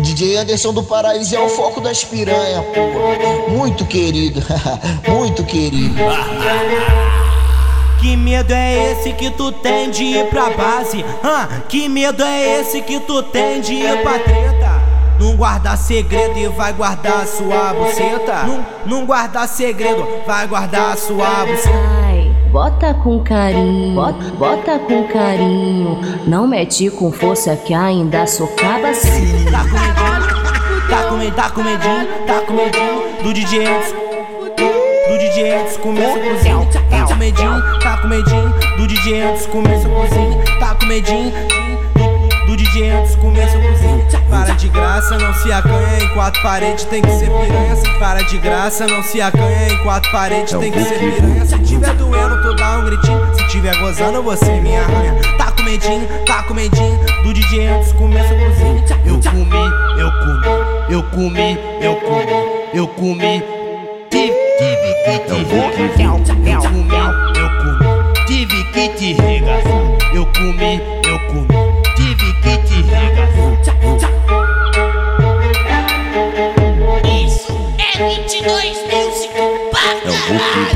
DJ Anderson do Paraíso é o foco das piranha, pô. Muito querido, muito querido. Que medo é esse que tu tem de ir pra base? Hã? Que medo é esse que tu tem de ir pra treta? Não guarda segredo e vai guardar sua buceta. Não, não guarda segredo, vai guardar sua buceta. Bota com carinho, bota, bota com carinho. Não mete com força que ainda socava assim. Tá com medinho, tá com medinho, tá com medinho, tá medinho do DJ Edson. Do DJ Edson começa a cozinha. Tá com medinho, tá com medinho do DJ Edson começa a cozinha. Tá com medinho do DJ Edson começa a cozinha. Para de graça, não se acanha em quatro paredes, tem que ser piranha. Se para de graça, não se acanha em quatro paredes, tem que ser piranha. Se tiver doendo, tu dá um gritinho. Se tiver gozando, você me arranha. Tá com medinho, tá com medinho do DJ antes começa a cozinha. Eu comi, eu comi, eu comi, eu comi, eu comi. Tive, tive que te regaçar. Eu comi, eu comi, tive que te regaçar. Eu comi, eu comi, Isso é 22 Music pra caralho.